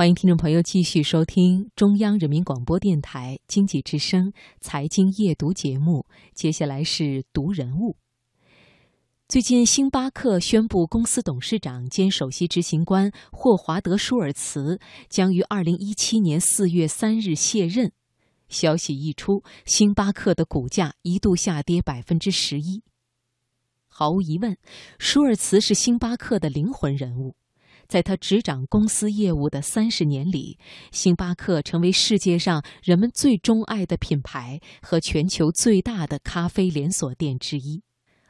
欢迎听众朋友继续收听中央人民广播电台经济之声财经夜读节目。接下来是读人物。最近，星巴克宣布，公司董事长兼首席执行官霍华德·舒尔茨将于二零一七年四月三日卸任。消息一出，星巴克的股价一度下跌百分之十一。毫无疑问，舒尔茨是星巴克的灵魂人物。在他执掌公司业务的三十年里，星巴克成为世界上人们最钟爱的品牌和全球最大的咖啡连锁店之一。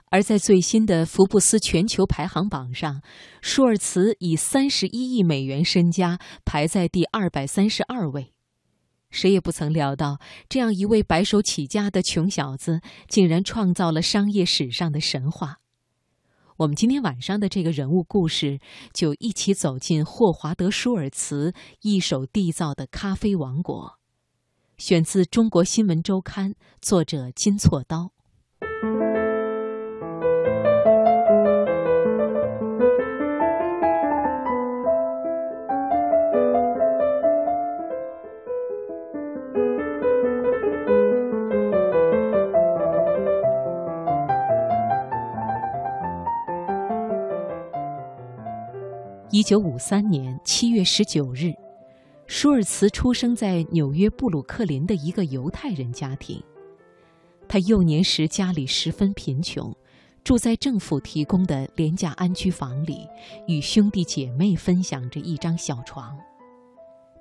而在最新的福布斯全球排行榜上，舒尔茨以三十一亿美元身家排在第二百三十二位。谁也不曾料到，这样一位白手起家的穷小子，竟然创造了商业史上的神话。我们今天晚上的这个人物故事，就一起走进霍华德·舒尔茨一手缔造的咖啡王国。选自《中国新闻周刊》，作者金错刀。一九五三年七月十九日，舒尔茨出生在纽约布鲁克林的一个犹太人家庭。他幼年时家里十分贫穷，住在政府提供的廉价安居房里，与兄弟姐妹分享着一张小床。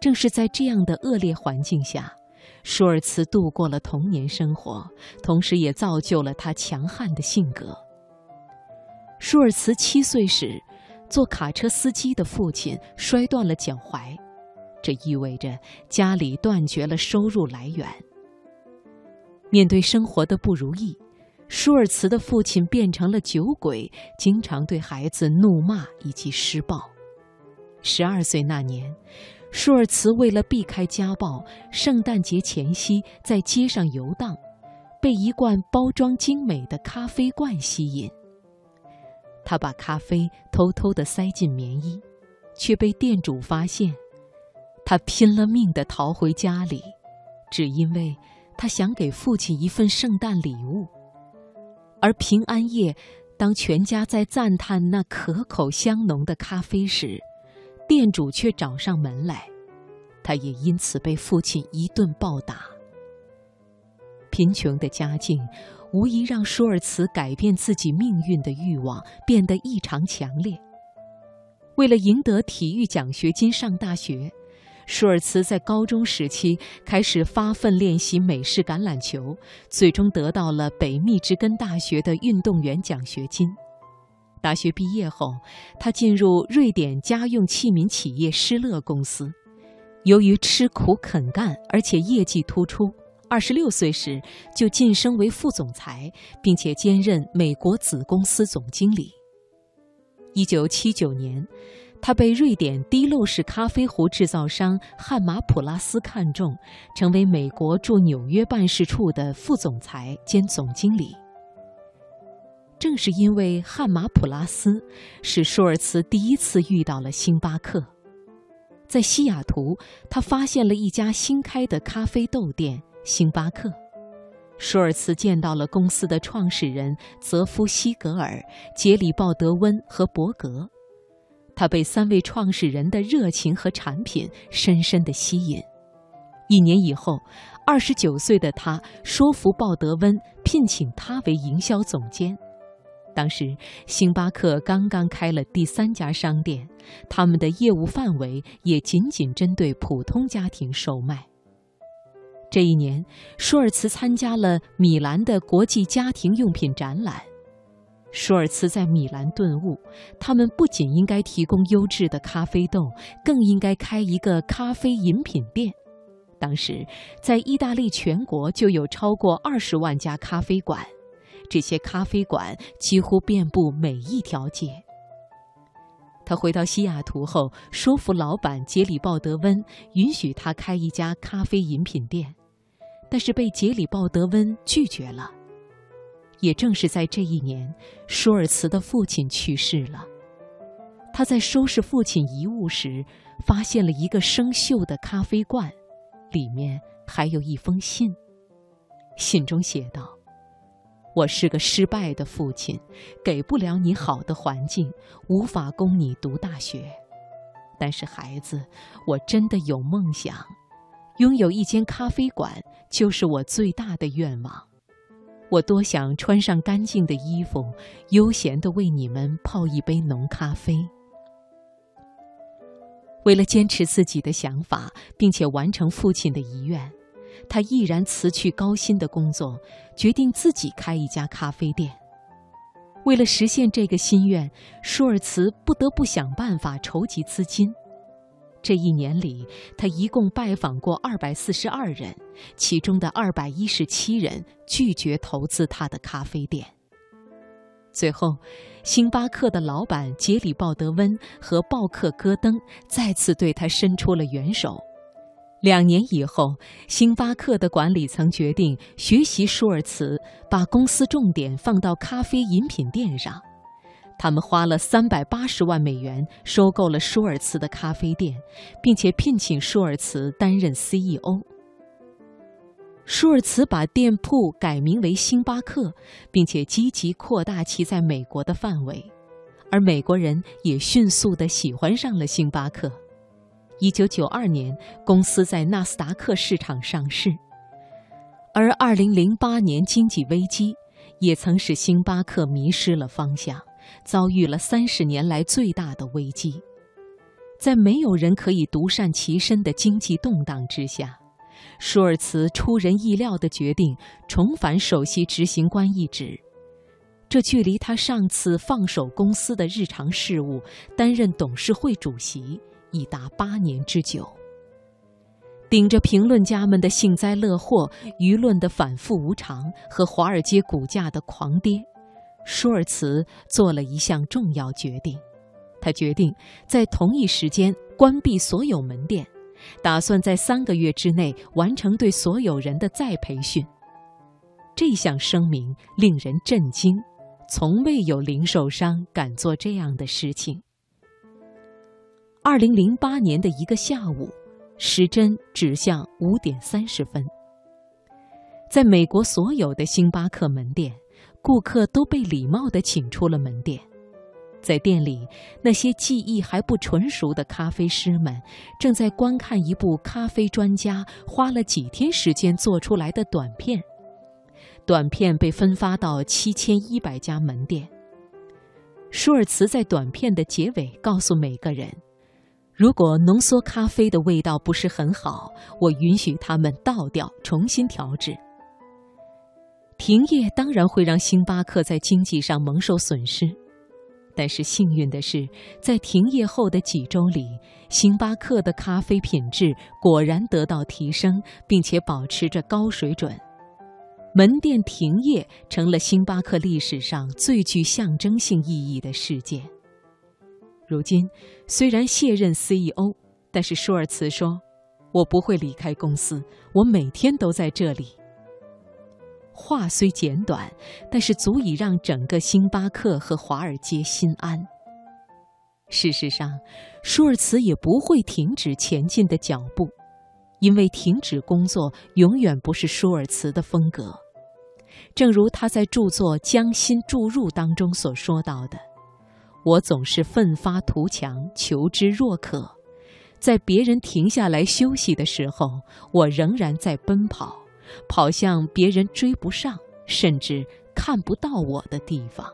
正是在这样的恶劣环境下，舒尔茨度过了童年生活，同时也造就了他强悍的性格。舒尔茨七岁时。做卡车司机的父亲摔断了脚踝，这意味着家里断绝了收入来源。面对生活的不如意，舒尔茨的父亲变成了酒鬼，经常对孩子怒骂以及施暴。十二岁那年，舒尔茨为了避开家暴，圣诞节前夕在街上游荡，被一罐包装精美的咖啡罐吸引。他把咖啡偷偷地塞进棉衣，却被店主发现。他拼了命地逃回家里，只因为他想给父亲一份圣诞礼物。而平安夜，当全家在赞叹那可口香浓的咖啡时，店主却找上门来。他也因此被父亲一顿暴打。贫穷的家境。无疑让舒尔茨改变自己命运的欲望变得异常强烈。为了赢得体育奖学金上大学，舒尔茨在高中时期开始发奋练习美式橄榄球，最终得到了北密芝根大学的运动员奖学金。大学毕业后，他进入瑞典家用器皿企业施乐公司，由于吃苦肯干，而且业绩突出。二十六岁时就晋升为副总裁，并且兼任美国子公司总经理。一九七九年，他被瑞典滴漏式咖啡壶制造商汉马普拉斯看中，成为美国驻纽约办事处的副总裁兼总经理。正是因为汉马普拉斯，使舒尔茨第一次遇到了星巴克。在西雅图，他发现了一家新开的咖啡豆店。星巴克，舒尔茨见到了公司的创始人泽夫·西格尔、杰里·鲍德温和伯格，他被三位创始人的热情和产品深深的吸引。一年以后，二十九岁的他说服鲍德温聘请他为营销总监。当时，星巴克刚刚开了第三家商店，他们的业务范围也仅仅针对普通家庭售卖。这一年，舒尔茨参加了米兰的国际家庭用品展览。舒尔茨在米兰顿悟，他们不仅应该提供优质的咖啡豆，更应该开一个咖啡饮品店。当时，在意大利全国就有超过二十万家咖啡馆，这些咖啡馆几乎遍布每一条街。他回到西雅图后，说服老板杰里·鲍德温允许他开一家咖啡饮品店。但是被杰里·鲍德温拒绝了。也正是在这一年，舒尔茨的父亲去世了。他在收拾父亲遗物时，发现了一个生锈的咖啡罐，里面还有一封信。信中写道：“我是个失败的父亲，给不了你好的环境，无法供你读大学。但是孩子，我真的有梦想，拥有一间咖啡馆就是我最大的愿望。”我多想穿上干净的衣服，悠闲地为你们泡一杯浓咖啡。为了坚持自己的想法，并且完成父亲的遗愿，他毅然辞去高薪的工作，决定自己开一家咖啡店。为了实现这个心愿，舒尔茨不得不想办法筹集资金。这一年里，他一共拜访过二百四十二人，其中的二百一十七人拒绝投资他的咖啡店。最后，星巴克的老板杰里·鲍德温和鲍克·戈登再次对他伸出了援手。两年以后，星巴克的管理层决定学习舒尔茨，把公司重点放到咖啡饮品店上。他们花了三百八十万美元收购了舒尔茨的咖啡店，并且聘请舒尔茨担任 CEO。舒尔茨把店铺改名为星巴克，并且积极扩大其在美国的范围，而美国人也迅速地喜欢上了星巴克。一九九二年，公司在纳斯达克市场上市，而二零零八年经济危机也曾使星巴克迷失了方向。遭遇了三十年来最大的危机，在没有人可以独善其身的经济动荡之下，舒尔茨出人意料地决定重返首席执行官一职。这距离他上次放手公司的日常事务，担任董事会主席，已达八年之久。顶着评论家们的幸灾乐祸、舆论的反复无常和华尔街股价的狂跌。舒尔茨做了一项重要决定，他决定在同一时间关闭所有门店，打算在三个月之内完成对所有人的再培训。这项声明令人震惊，从未有零售商敢做这样的事情。二零零八年的一个下午，时针指向五点三十分，在美国所有的星巴克门店。顾客都被礼貌地请出了门店，在店里，那些技艺还不纯熟的咖啡师们正在观看一部咖啡专家花了几天时间做出来的短片。短片被分发到七千一百家门店。舒尔茨在短片的结尾告诉每个人：“如果浓缩咖啡的味道不是很好，我允许他们倒掉，重新调制。”停业当然会让星巴克在经济上蒙受损失，但是幸运的是，在停业后的几周里，星巴克的咖啡品质果然得到提升，并且保持着高水准。门店停业成了星巴克历史上最具象征性意义的事件。如今，虽然卸任 CEO，但是舒尔茨说：“我不会离开公司，我每天都在这里。”话虽简短，但是足以让整个星巴克和华尔街心安。事实上，舒尔茨也不会停止前进的脚步，因为停止工作永远不是舒尔茨的风格。正如他在著作《将心注入》当中所说到的：“我总是奋发图强，求知若渴。在别人停下来休息的时候，我仍然在奔跑。”跑向别人追不上，甚至看不到我的地方。